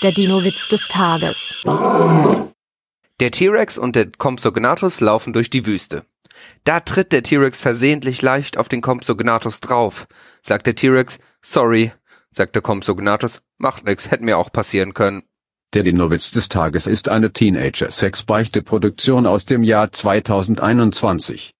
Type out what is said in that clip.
Der Dino-Witz des Tages. Der T-Rex und der Compsognathus laufen durch die Wüste. Da tritt der T-Rex versehentlich leicht auf den Compsognathus drauf. Sagt der T-Rex, sorry. Sagt der Compsognathus, macht nix, hätte mir auch passieren können. Der Dino-Witz des Tages ist eine Teenager-Sex-Beichte-Produktion aus dem Jahr 2021.